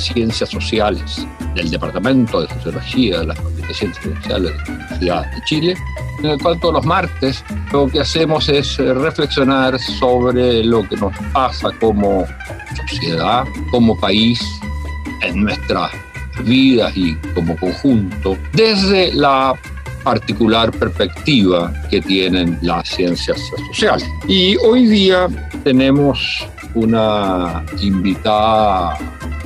Ciencias Sociales del Departamento de Sociología de las Ciencias Sociales de la Universidad de Chile, en el cual todos los martes lo que hacemos es eh, reflexionar sobre lo que nos pasa como sociedad, como país, en nuestras vidas y como conjunto, desde la particular perspectiva que tienen las ciencias sociales. Y hoy día tenemos una invitada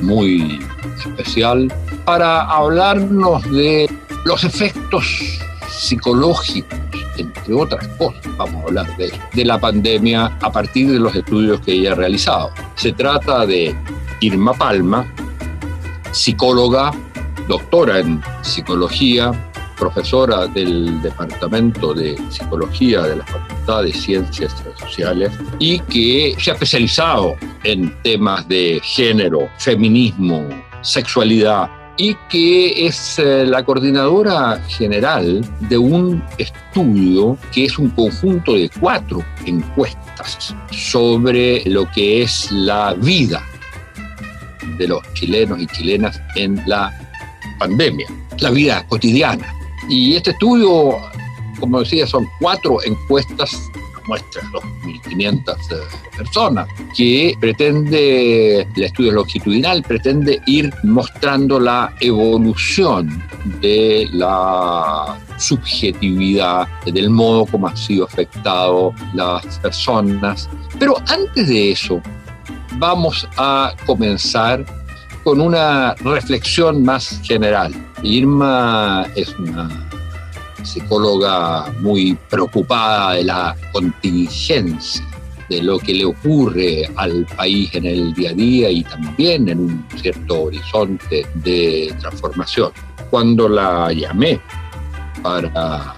muy especial para hablarnos de los efectos psicológicos, entre otras cosas, vamos a hablar de de la pandemia a partir de los estudios que ella ha realizado. Se trata de Irma Palma, psicóloga, doctora en psicología, profesora del Departamento de Psicología de la Facultad de Ciencias Sociales y que se ha especializado en temas de género, feminismo, sexualidad y que es eh, la coordinadora general de un estudio que es un conjunto de cuatro encuestas sobre lo que es la vida de los chilenos y chilenas en la pandemia, la vida cotidiana. Y este estudio, como decía, son cuatro encuestas, muestras 2.500 eh, personas, que pretende, el estudio longitudinal pretende ir mostrando la evolución de la subjetividad, del modo como han sido afectados las personas. Pero antes de eso, vamos a comenzar con una reflexión más general. Irma es una psicóloga muy preocupada de la contingencia, de lo que le ocurre al país en el día a día y también en un cierto horizonte de transformación. Cuando la llamé para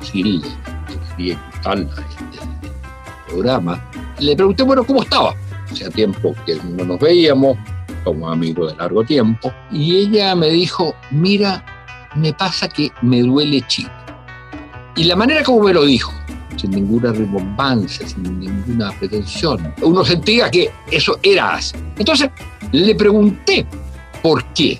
decirle que quería invitarla a este programa, le pregunté, bueno, ¿cómo estaba? Hacía tiempo que no nos veíamos, como amigo de largo tiempo, y ella me dijo, mira, me pasa que me duele Chile. Y la manera como me lo dijo, sin ninguna rimbombancia, sin ninguna pretensión, uno sentía que eso era así. Entonces le pregunté por qué.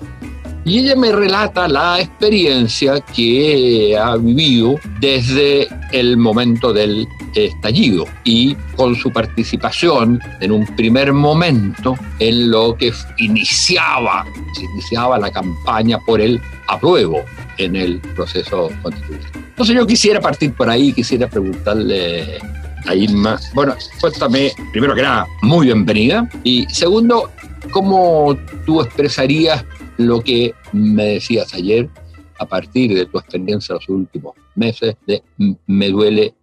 Y ella me relata la experiencia que ha vivido desde el momento del estallido y con su participación en un primer momento en lo que iniciaba, se iniciaba la campaña por el apruebo en el proceso constitucional. Entonces yo quisiera partir por ahí, quisiera preguntarle a Irma, bueno, cuéntame, primero que nada, muy bienvenida, y segundo, ¿cómo tú expresarías lo que me decías ayer a partir de tu experiencia los últimos meses de Me duele.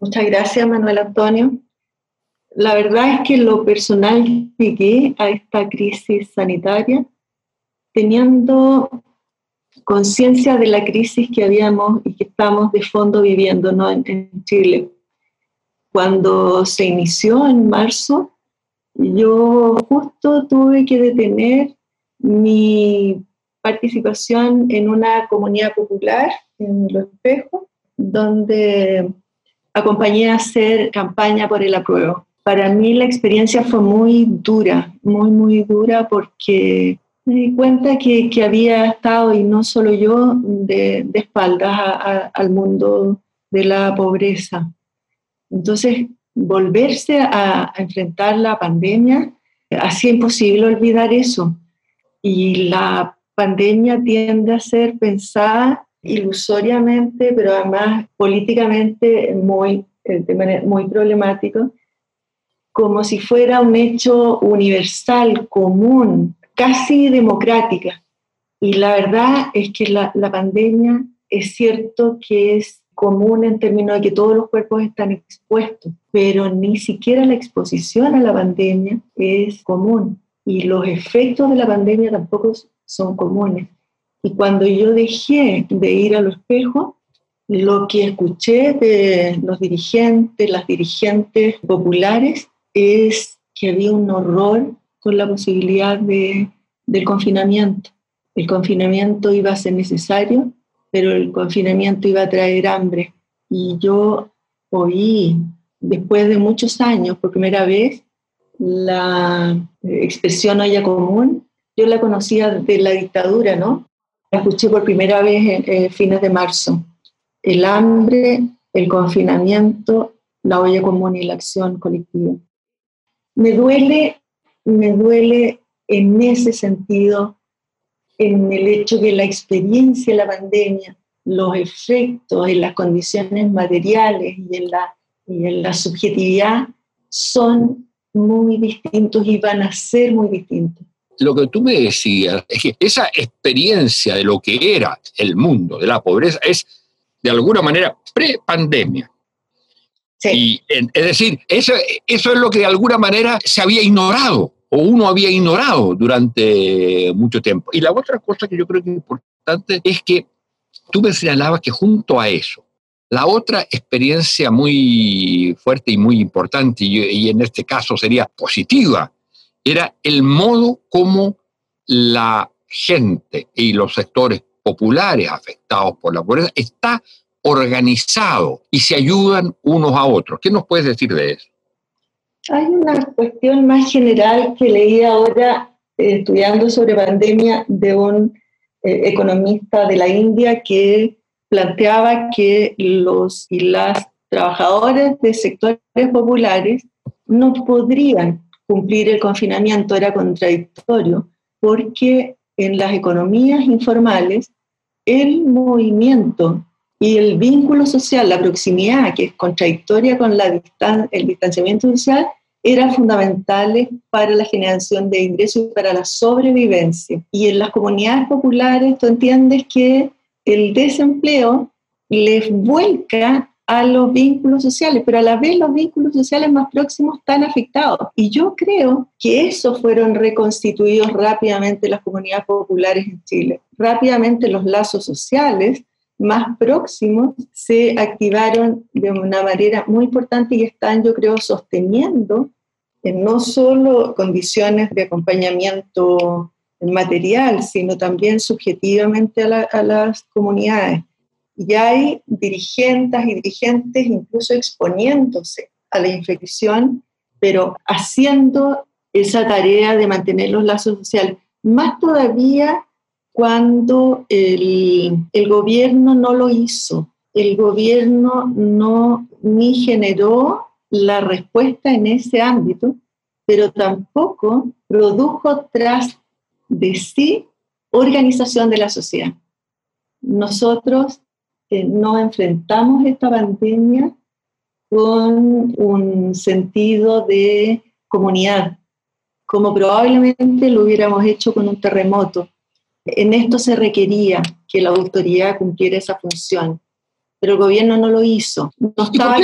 Muchas gracias, Manuel Antonio. La verdad es que lo personal llegué a esta crisis sanitaria teniendo conciencia de la crisis que habíamos y que estamos de fondo viviendo ¿no? en, en Chile. Cuando se inició en marzo, yo justo tuve que detener mi participación en una comunidad popular en Los Espejos, donde acompañé a hacer campaña por el apruebo. Para mí la experiencia fue muy dura, muy, muy dura porque me di cuenta que, que había estado, y no solo yo, de, espaldas al mundo de la pobreza. Entonces, volverse a, a enfrentar la pandemia hacía imposible olvidar eso. Y la pandemia tiende a ser pensada ilusoriamente, pero además políticamente muy, manera muy problemático, como si fuera un hecho universal, común, casi democrática. Y la verdad es que la, la pandemia es cierto que es común en términos de que todos los cuerpos están expuestos, pero ni siquiera la exposición a la pandemia es común y los efectos de la pandemia tampoco son comunes. Y cuando yo dejé de ir a los espejos, lo que escuché de los dirigentes, las dirigentes populares, es que había un horror con la posibilidad de, del confinamiento. El confinamiento iba a ser necesario, pero el confinamiento iba a traer hambre. Y yo oí, después de muchos años, por primera vez, la expresión olla común. Yo la conocía de la dictadura, ¿no? Escuché por primera vez en, en fines de marzo. El hambre, el confinamiento, la olla común y la acción colectiva. Me duele, me duele en ese sentido, en el hecho de la experiencia de la pandemia, los efectos en las condiciones materiales y en la subjetividad son muy distintos y van a ser muy distintos. Lo que tú me decías es que esa experiencia de lo que era el mundo de la pobreza es de alguna manera pre-pandemia. Sí. es decir, eso, eso es lo que de alguna manera se había ignorado o uno había ignorado durante mucho tiempo. Y la otra cosa que yo creo que es importante es que tú me señalabas que junto a eso, la otra experiencia muy fuerte y muy importante, y, en este caso sería positiva, era el modo como la gente y los sectores populares afectados por la pobreza está organizado y se ayudan unos a otros. ¿Qué nos puedes decir de eso? Hay una cuestión más general que leí ahora eh, estudiando sobre pandemia de un eh, economista de la India que planteaba que los y las trabajadores de sectores populares no podrían cumplir el confinamiento, era contradictorio, porque en las economías informales el movimiento y el vínculo social, la proximidad, que es contradictoria con la el distanciamiento social, eran fundamentales para la generación de ingresos y para la sobrevivencia. Y en las comunidades populares tú entiendes que el desempleo les vuelca a los vínculos sociales, pero a la vez los vínculos sociales más próximos están afectados. Y yo creo que eso fueron reconstituidos rápidamente las comunidades populares en Chile. Rápidamente los lazos sociales más próximos se activaron de una manera muy importante y están, yo creo, sosteniendo no solo condiciones de acompañamiento material, sino también subjetivamente a las comunidades. Y hay dirigentes y dirigentes incluso exponiéndose a la infección, pero haciendo esa tarea de mantener los lazos sociales. Más todavía cuando el, el gobierno no lo hizo. El gobierno no ni generó la respuesta en ese ámbito, pero tampoco produjo tras de sí organización de la sociedad. Nosotros eh, no enfrentamos esta pandemia con un sentido de comunidad, como probablemente lo hubiéramos hecho con un terremoto. En esto se requería que la autoridad cumpliera esa función, pero el gobierno no lo hizo. No estaba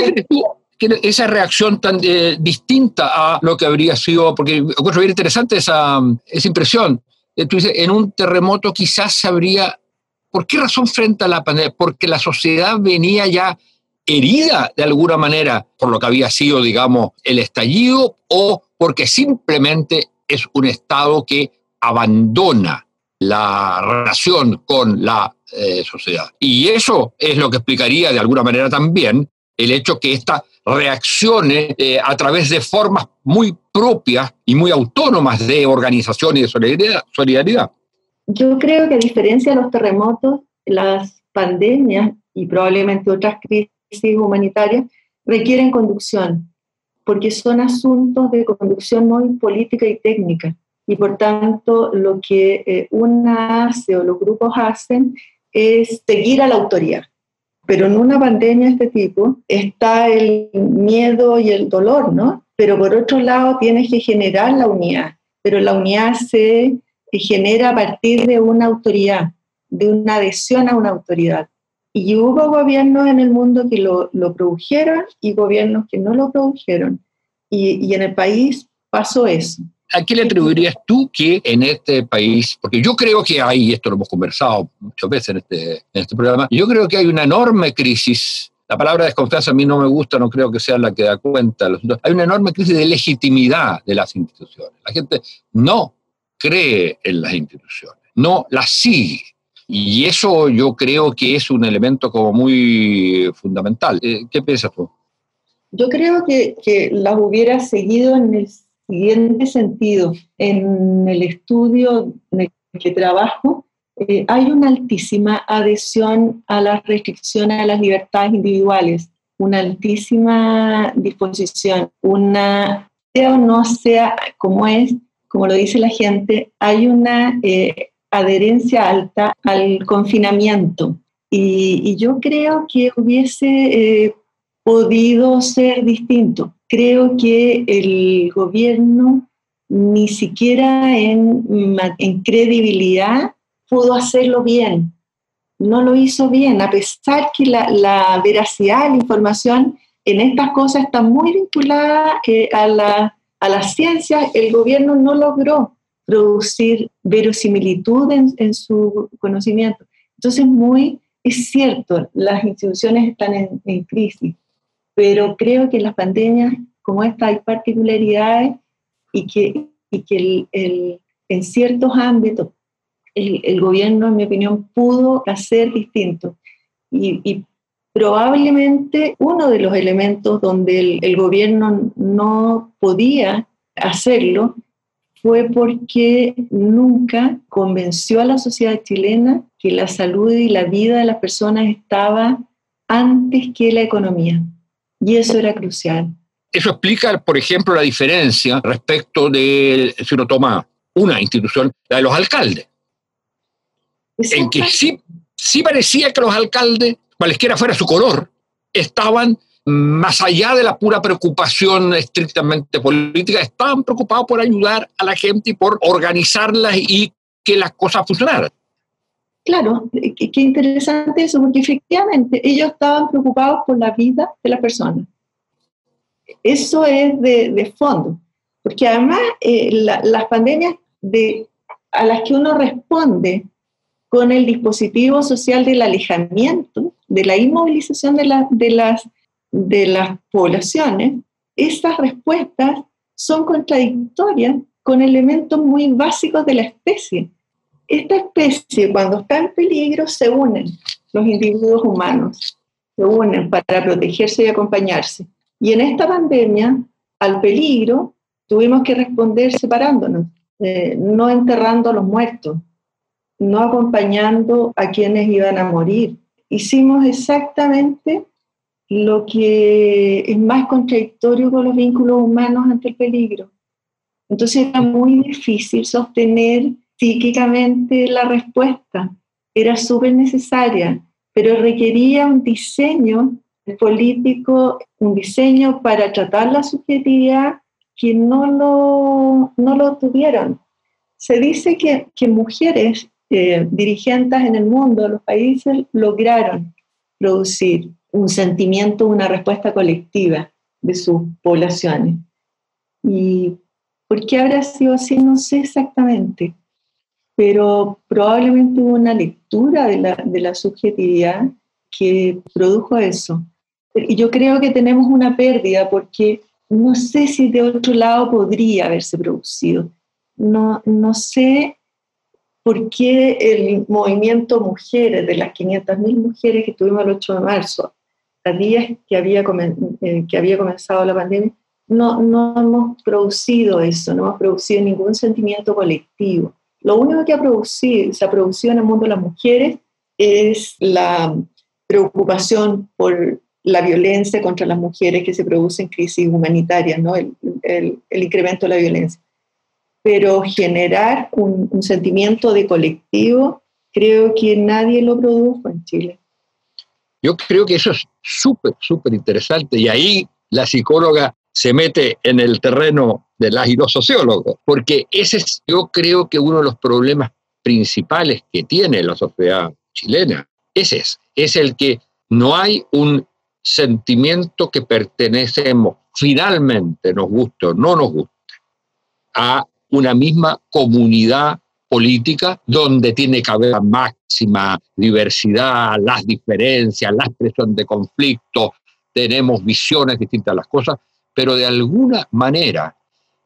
esa reacción tan eh, distinta a lo que habría sido, porque encuentro bien interesante esa, esa impresión. Eh, tú dices, en un terremoto quizás se habría... ¿Por qué razón frente a la pandemia? Porque la sociedad venía ya herida de alguna manera por lo que había sido, digamos, el estallido o porque simplemente es un Estado que abandona la relación con la eh, sociedad. Y eso es lo que explicaría de alguna manera también el hecho que esta reaccione eh, a través de formas muy propias y muy autónomas de organización y de solidaridad, solidaridad. Yo creo que a diferencia de los terremotos, las pandemias y probablemente otras crisis humanitarias requieren conducción, porque son asuntos de conducción muy política y técnica y por tanto lo que eh, una hace o los grupos hacen es seguir a la autoridad. Pero en una pandemia de este tipo está el miedo y el dolor, ¿no? Pero por otro lado tienes que generar la unidad, pero la unidad se genera a partir de una autoridad, de una adhesión a una autoridad. Y hubo gobiernos en el mundo que lo, lo produjeron y gobiernos que no lo produjeron. Y, y en el país pasó eso. ¿A qué le atribuirías tú que en este país, porque yo creo que hay, esto lo hemos conversado muchas veces en este, en este programa, yo creo que hay una enorme crisis la palabra desconfianza a mí no me gusta, no creo que sea la que da cuenta. Hay una enorme crisis de legitimidad de las instituciones. La gente no cree en las instituciones, no las sigue. Y eso yo creo que es un elemento como muy fundamental. Eh, ¿Qué piensas tú? Yo creo que, las hubiera seguido en el siguiente sentido. En el estudio en el que trabajo, eh, hay una altísima adhesión a las restricciones a las libertades individuales, una altísima disposición, una, sea o no sea como es, como lo dice la gente, hay una eh, adherencia alta al confinamiento. Y, yo creo que hubiese eh, podido ser distinto. Creo que el gobierno ni siquiera en, credibilidad pudo hacerlo bien. No lo hizo bien, a pesar que la, veracidad de la información en estas cosas está muy vinculada eh, a, la, a las ciencias, el gobierno no logró producir verosimilitud en, su conocimiento. Entonces, muy, es cierto, las instituciones están en, crisis, pero creo que en las pandemias como esta hay particularidades y que, y que el, en ciertos ámbitos, el, gobierno, en mi opinión, pudo hacer distinto. Y, probablemente uno de los elementos donde el, gobierno no podía hacerlo fue porque nunca convenció a la sociedad chilena que la salud y la vida de las personas estaba antes que la economía. Y eso era crucial. Eso explica, por ejemplo, la diferencia respecto de, si uno toma una institución, la de los alcaldes en que sí, sí parecía que los alcaldes, cualesquiera fuera su color, estaban más allá de la pura preocupación estrictamente política, estaban preocupados por ayudar a la gente y por organizarlas y que las cosas funcionaran. Claro, qué interesante eso, porque efectivamente ellos estaban preocupados por la vida de la persona. Eso es de, fondo, porque además eh, las pandemias de, a las que uno responde con el dispositivo social del alejamiento, de la inmovilización de, de, las, de las poblaciones, estas respuestas son contradictorias con elementos muy básicos de la especie. Esta especie, cuando está en peligro, se unen los individuos humanos, se unen para protegerse y acompañarse. Y en esta pandemia, al peligro, tuvimos que responder separándonos, eh, no enterrando a los muertos, no acompañando a quienes iban a morir. Hicimos exactamente lo que es más contradictorio con los vínculos humanos ante el peligro. Entonces era muy difícil sostener psíquicamente la respuesta. Era súper necesaria, pero requería un diseño político, un diseño para tratar la subjetividad que no lo, no lo tuvieron. Se dice que, que mujeres eh, dirigentes en el mundo, los países, lograron producir un sentimiento, una respuesta colectiva de sus poblaciones. ¿Y por qué habrá sido así? No sé exactamente, pero probablemente hubo una lectura de la, de la subjetividad que produjo eso. Y yo creo que tenemos una pérdida porque no sé si de otro lado podría haberse producido. No, no sé por qué el movimiento mujeres, de las 500.000 mujeres que tuvimos el 8 de marzo, a días que había, eh, que había comenzado la pandemia, no, no hemos producido eso, no hemos producido ningún sentimiento colectivo. Lo único que ha producido, se ha producido en el mundo de las mujeres es la preocupación por la violencia contra las mujeres que se produce en crisis humanitarias, ¿no? el, el, el incremento de la violencia pero generar un, sentimiento de colectivo, creo que nadie lo produjo en Chile. Yo creo que eso es súper, súper interesante y ahí la psicóloga se mete en el terreno de las y los sociólogos, porque ese es, yo creo que uno de los problemas principales que tiene la sociedad chilena, ese es, es el que no hay un sentimiento que pertenecemos finalmente, nos guste o no nos guste, a una misma comunidad política donde tiene que haber máxima diversidad, las diferencias, la expresión de conflicto, tenemos visiones distintas de las cosas, pero de alguna manera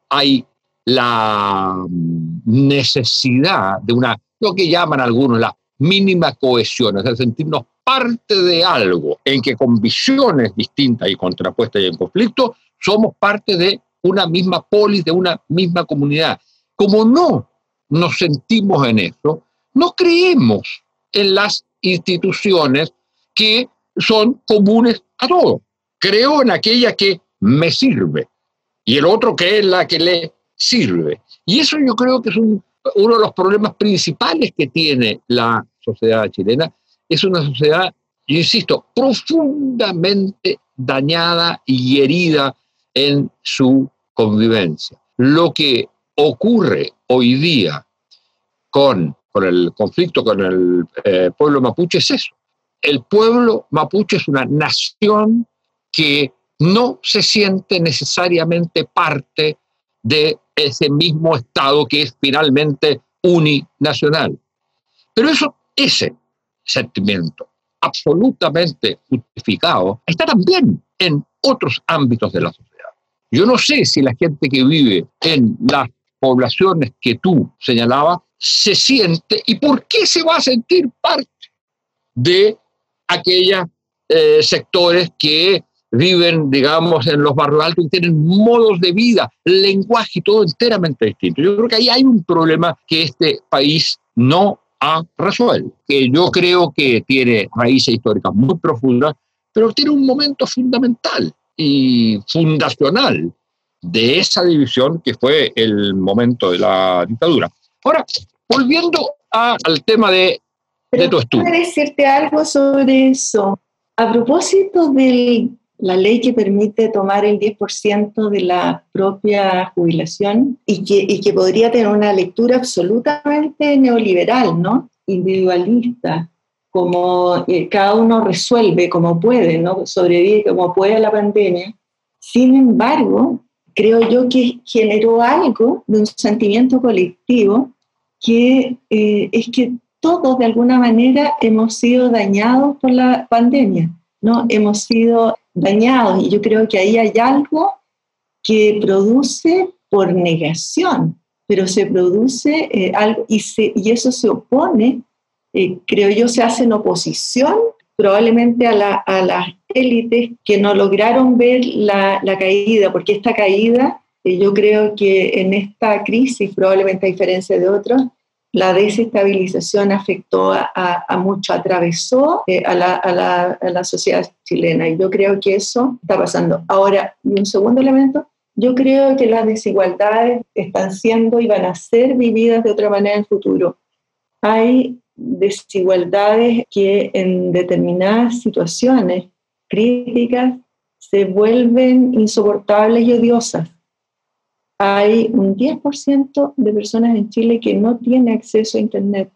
hay la necesidad de una, lo que llaman algunos la mínima cohesión, es decir, sentirnos parte de algo en que con visiones distintas y contrapuestas y en conflicto, somos parte de una misma polis, de una misma comunidad. Como no nos sentimos en eso, no creemos en las instituciones que son comunes a todos. Creo en aquella que me sirve y el otro que es la que le sirve. Y eso yo creo que es uno de los problemas principales que tiene la sociedad chilena. Es una sociedad, insisto, profundamente dañada y herida en su convivencia. Lo que ocurre hoy día con, con el conflicto con el eh, pueblo mapuche es eso. El pueblo mapuche es una nación que no se siente necesariamente parte de ese mismo Estado que es finalmente uninacional. Pero eso, ese sentimiento absolutamente justificado está también en otros ámbitos de la sociedad. Yo no sé si la gente que vive en las poblaciones que tú señalabas se siente y por qué se va a sentir parte de aquellos eh, sectores que viven, digamos, en los barrios altos y tienen modos de vida, lenguaje y todo enteramente distinto. Yo creo que ahí hay un problema que este país no ha resuelto, que yo creo que tiene raíces históricas muy profundas, pero tiene un momento fundamental y fundacional de esa división que fue el momento de la dictadura. Ahora, volviendo al tema de, de tu estudio. ¿Puedo decirte algo sobre eso? A propósito de la ley que permite tomar el 10% de la propia jubilación y que, y que podría tener una lectura absolutamente neoliberal, ¿no? Individualista, como eh, cada uno resuelve como puede, ¿no? sobrevive como puede a la pandemia. Sin embargo, creo yo que generó algo de un sentimiento colectivo que eh, es que todos de alguna manera hemos sido dañados por la pandemia, ¿no? Hemos sido dañados y yo creo que ahí hay algo que produce por negación, pero se produce eh, algo y, se, y eso se opone eh, creo yo, se hace en oposición probablemente a, la, a las élites que no lograron ver la, la caída, porque esta caída, eh, yo creo que en esta crisis, probablemente a diferencia de otros, la desestabilización afectó a, a, mucho, atravesó eh, a, la, a, la, a, la, sociedad chilena y yo creo que eso está pasando. Ahora, y un segundo elemento, yo creo que las desigualdades están siendo y van a ser vividas de otra manera en el futuro. Hay desigualdades que en determinadas situaciones críticas se vuelven insoportables y odiosas. Hay un 10% de personas en Chile que no tiene acceso a Internet.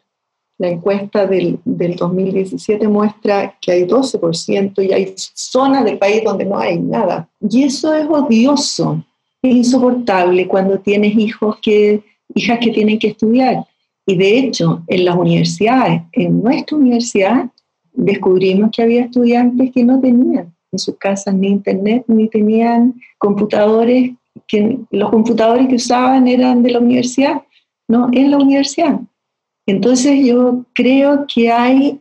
La encuesta del, del 2017 muestra que hay 12% y hay zonas del país donde no hay nada. Y eso es odioso, insoportable cuando tienes hijos que, hijas que tienen que estudiar y de hecho, en las universidades, en nuestra universidad, descubrimos que había estudiantes que no tenían en sus casas ni internet, ni tenían computadores, que los computadores que usaban eran de la universidad, no, en la universidad. Entonces yo creo que hay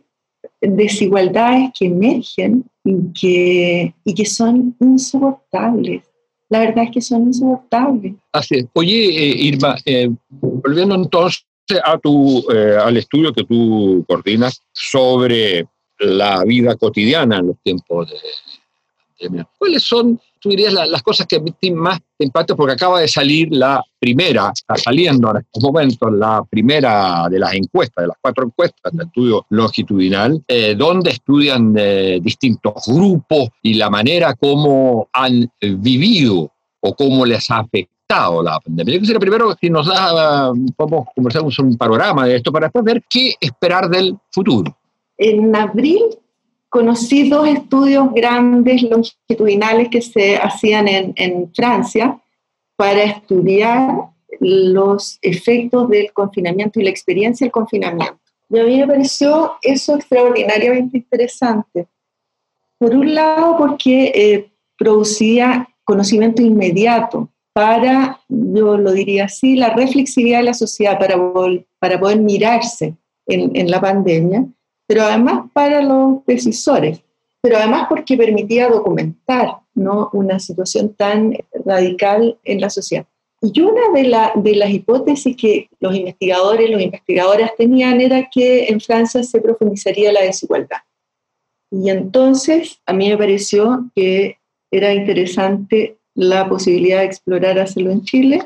desigualdades que emergen y que, y que son insoportables. La verdad es que son insoportables. Así Oye, eh, Irma, eh, volviendo entonces a tu, eh, al estudio que tú coordinas sobre la vida cotidiana en los tiempos de pandemia. ¿Cuáles son, tú dirías, las cosas que más te impactan? Porque acaba de salir la primera, está saliendo en estos momentos la primera de las encuestas, de las cuatro encuestas del estudio longitudinal, eh, donde estudian eh, distintos grupos y la manera como han vivido o cómo les ha afectado la pandemia. Yo quisiera primero si nos da, podemos conversar un panorama de esto para después qué esperar del futuro. En abril conocí dos estudios grandes longitudinales que se hacían en, en Francia para estudiar los efectos del confinamiento y la experiencia del confinamiento. Y a mí me pareció eso extraordinariamente interesante. Por un lado, porque eh, producía conocimiento inmediato para, yo lo diría así, la reflexividad de la sociedad para, para poder mirarse en, en la pandemia, pero además para los decisores, pero además porque permitía documentar ¿no? una situación tan radical en la sociedad. Y una de, de las hipótesis que los investigadores, los investigadoras tenían era que en Francia se profundizaría la desigualdad. Y entonces a mí me pareció que era interesante la posibilidad de explorar hacerlo en Chile.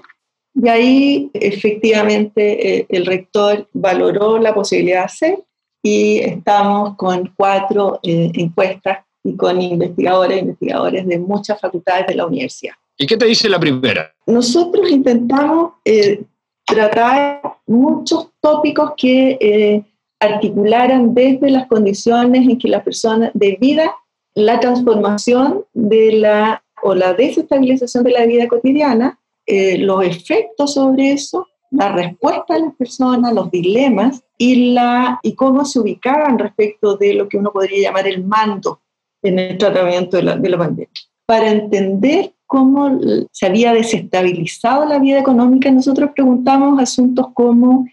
Y ahí efectivamente eh, el rector valoró la posibilidad de hacer y estamos con cuatro eh, encuestas y con investigadores e investigadores de muchas facultades de la universidad. ¿Y qué te dice la primera? Nosotros intentamos eh, tratar muchos tópicos que articularan desde las condiciones en que la persona de vida, la transformación de la o la desestabilización de la vida cotidiana, eh, los efectos sobre eso, la respuesta de las personas, los dilemas y, la, y cómo se ubicaban respecto de lo que uno podría llamar el mando en el tratamiento de la, de la pandemia. Para entender cómo se había desestabilizado la vida económica, nosotros preguntamos asuntos como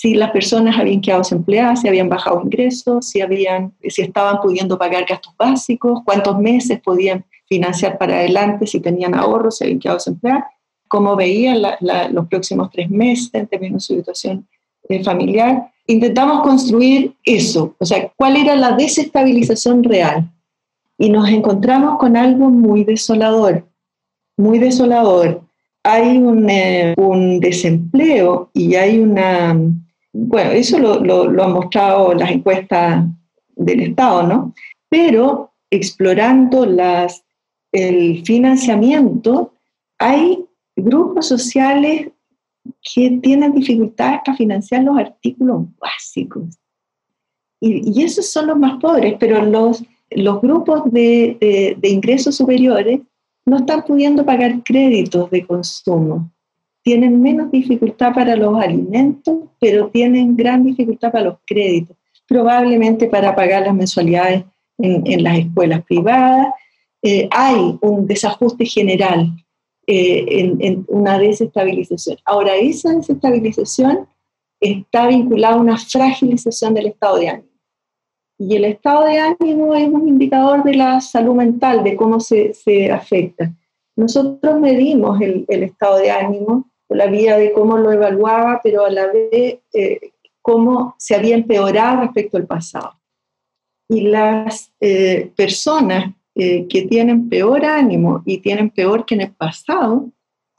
si las personas habían quedado desempleadas, si habían bajado ingresos, si, habían, si estaban pudiendo pagar gastos básicos, cuántos meses podían financiar para adelante, si tenían ahorros, si habían quedado desempleadas, cómo veían los próximos tres meses en su situación eh, familiar. Intentamos construir eso, o sea, cuál era la desestabilización real. Y nos encontramos con algo muy desolador muy desolador. Hay un, eh, un desempleo y hay una, bueno, eso lo, lo, han mostrado las encuestas del Estado, ¿no? Pero explorando las, el financiamiento, hay grupos sociales que tienen dificultades para financiar los artículos básicos. Y, esos son los más pobres, pero los, los grupos de, de ingresos superiores no están pudiendo pagar créditos de consumo. Tienen menos dificultad para los alimentos, pero tienen gran dificultad para los créditos, probablemente para pagar las mensualidades en, las escuelas privadas. Eh, hay un desajuste general, eh, en, una desestabilización. Ahora, esa desestabilización está vinculada a una fragilización del estado de ánimo. Y el estado de ánimo es un indicador de la salud mental, de cómo se, se afecta. Nosotros medimos el, el, estado de ánimo, la vía de cómo lo evaluaba, pero a la vez eh, cómo se había empeorado respecto al pasado. Y las eh, personas eh, que tienen peor ánimo y tienen peor que en el pasado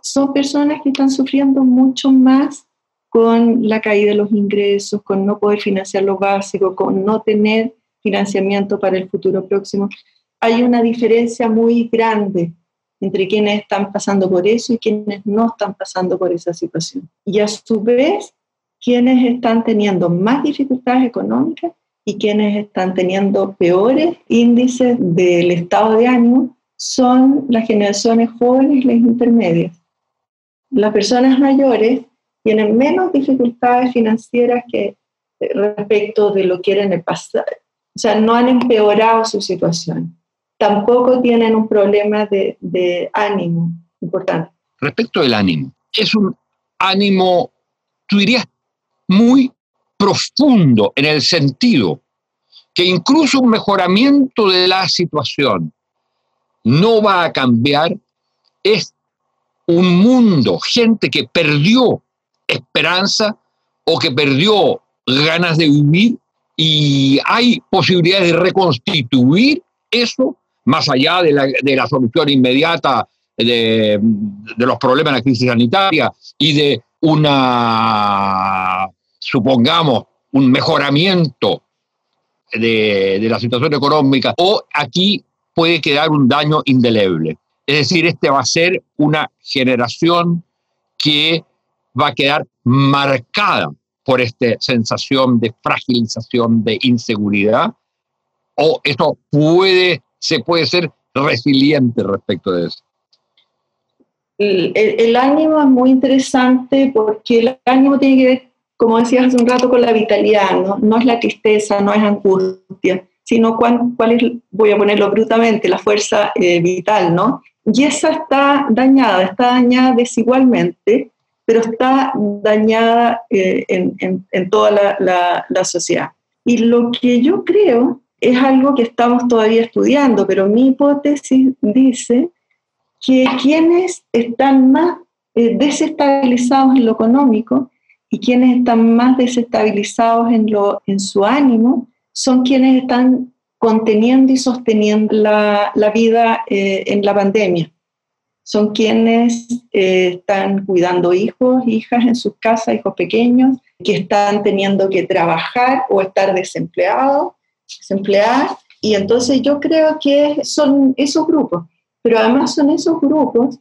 son personas que están sufriendo mucho más con la caída de los ingresos, con no poder financiar lo básico, con no tener financiamiento para el futuro próximo. Hay una diferencia muy grande entre quienes están pasando por eso y quienes no están pasando por esa situación. Y a su vez, quienes están teniendo más dificultades económicas y quienes están teniendo peores índices del estado de ánimo son las generaciones jóvenes y las intermedias. Las personas mayores tienen menos dificultades financieras que eh, respecto de lo que era en el pasado. O sea, no han empeorado su situación. Tampoco tienen un problema de, ánimo importante. Respecto del ánimo, es un ánimo, tú dirías, muy profundo en el sentido que incluso un mejoramiento de la situación no va a cambiar, es un mundo, gente que perdió esperanza o que perdió ganas de vivir y hay posibilidades de reconstituir eso más allá de la, de la solución inmediata de, de, los problemas de la crisis sanitaria y de una, supongamos, un mejoramiento de, de la situación económica, o aquí puede quedar un daño indeleble. Es decir, este va a ser una generación que va a quedar marcada por esta sensación de fragilización, de inseguridad, o esto puede, se puede ser resiliente respecto de eso. El, ánimo es muy interesante porque el ánimo tiene que ver, como decías hace un rato, con la vitalidad, ¿no? No es la tristeza, no es angustia, sino cuál, cuál es, voy a ponerlo brutamente, la fuerza eh, vital, ¿no? Y esa está dañada, está dañada desigualmente, pero está dañada eh, en, en, toda la, la, la sociedad. Y lo que yo creo es algo que estamos todavía estudiando, pero mi hipótesis dice que quienes están más eh, desestabilizados en lo económico y quienes están más desestabilizados en, lo, en su ánimo son quienes están conteniendo y sosteniendo la, la vida eh, en la pandemia. Son quienes eh, están cuidando hijos, hijas en sus casas, hijos pequeños, que están teniendo que trabajar o estar desempleados, desempleadas. Y entonces yo creo que son esos grupos pero además son esos grupos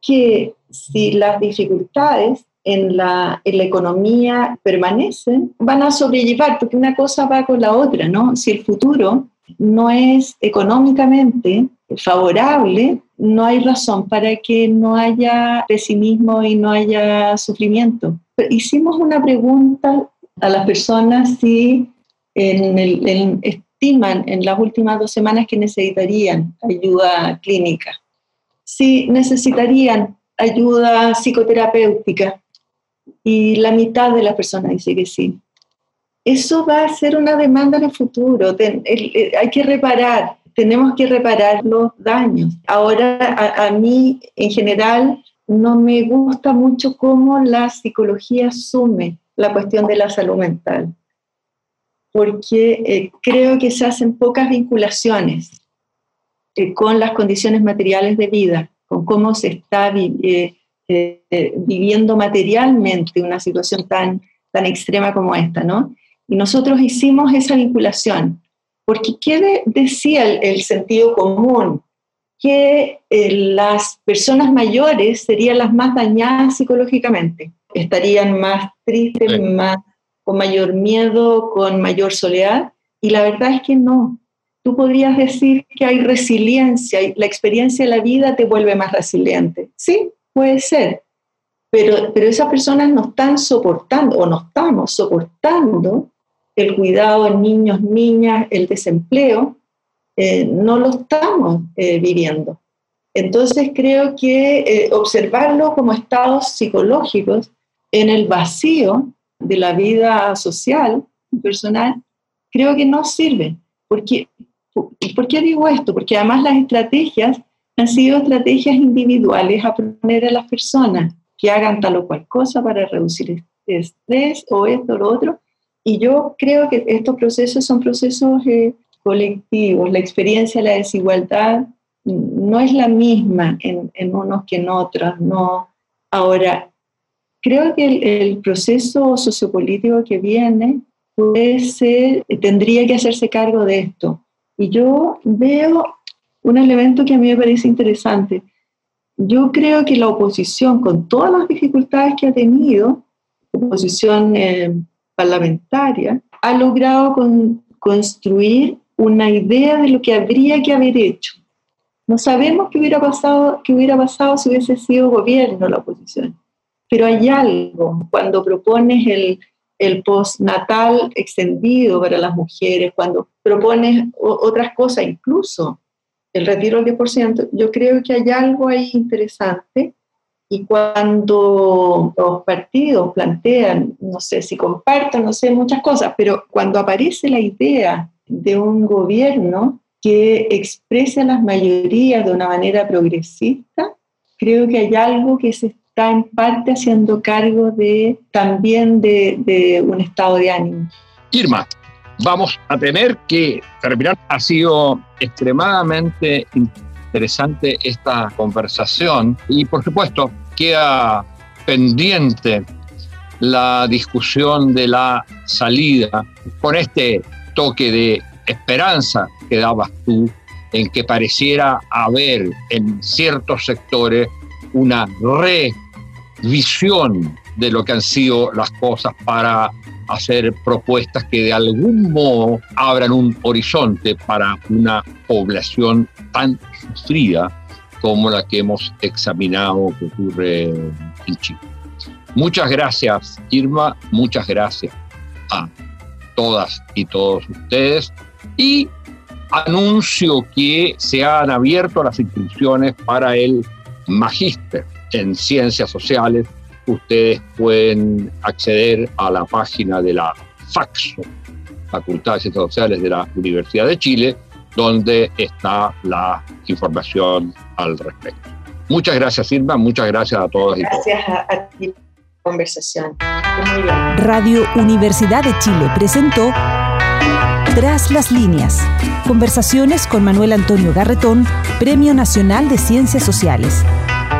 que si las dificultades en la, en la, economía permanecen, van a sobrellevar, porque una cosa va con la otra, ¿no? Si el futuro no es económicamente favorable, no hay razón para que no haya pesimismo y no haya sufrimiento. hicimos una pregunta a las personas si en el, estiman en las últimas dos semanas que necesitarían ayuda clínica, si necesitarían ayuda psicoterapéutica y la mitad de las personas dice que sí. Eso va a ser una demanda en el futuro. hay que reparar, tenemos que reparar los daños. Ahora, a, a mí, en general, no me gusta mucho cómo la psicología asume la cuestión de la salud mental porque eh, creo que se hacen pocas vinculaciones eh, con las condiciones materiales de vida, con cómo se está eh, viviendo materialmente una situación tan, tan extrema como esta, ¿no? Y nosotros hicimos esa vinculación, porque ¿qué decía el, sentido común? Que las personas mayores serían las más dañadas psicológicamente, estarían más tristes, más con mayor miedo, con mayor soledad, y la verdad es que no. Tú podrías decir que hay resiliencia y la experiencia de la vida te vuelve más resiliente. Sí, puede ser, pero, pero esas personas no están soportando o no estamos soportando el cuidado de niños, niñas, el desempleo, eh, no lo estamos eh, viviendo. Entonces creo que eh, observarlo como estados psicológicos en el vacío de la vida social personal, creo que no sirve. Porque, ¿Por qué digo esto? Porque además las estrategias han sido estrategias individuales a poner a las personas que hagan tal o cual cosa para reducir el estrés o esto o lo otro. Y yo creo que estos procesos son procesos eh, colectivos. La experiencia de la desigualdad no es la misma en, en unos que en otros. No. Ahora, Creo que el, proceso sociopolítico que viene puede ser, tendría que hacerse cargo de esto. Y yo veo un elemento que a mí me parece interesante. Yo creo que la oposición, con todas las dificultades que ha tenido, oposición eh, parlamentaria, ha logrado construir una idea de lo que habría que haber hecho. No sabemos qué hubiera pasado, qué hubiera pasado si hubiese sido gobierno la oposición. Pero hay algo, cuando propones el, el postnatal extendido para las mujeres, cuando propones otras cosas, incluso el retiro del 10%, yo creo que hay algo ahí interesante. Y cuando los partidos plantean, no sé si compartan, no sé, muchas cosas, pero cuando aparece la idea de un gobierno que exprese a las mayorías de una manera progresista, creo que hay algo que se está en parte haciendo cargo de también de, un estado de ánimo. Irma, vamos a tener que terminar. Ha sido extremadamente interesante esta conversación y por supuesto queda pendiente la discusión de la salida con este toque de esperanza que dabas tú en que pareciera haber en ciertos sectores una revisión de lo que han sido las cosas para hacer propuestas que de algún modo abran un horizonte para una población tan sufrida como la que hemos examinado que ocurre en Chile. Muchas gracias, Irma, muchas gracias a todas y todos ustedes. Y anuncio que se han abierto las inscripciones para el magíster en ciencias sociales. Ustedes pueden acceder a la página de la FAXO, Facultad de Ciencias Sociales de la Universidad de Chile, donde está la información al respecto. Muchas gracias, Irma. Muchas gracias a todos. Gracias a, a ti conversación. Radio Universidad de Chile presentó Tras las líneas. Conversaciones con Manuel Antonio Garretón, Premio Nacional de Ciencias Sociales.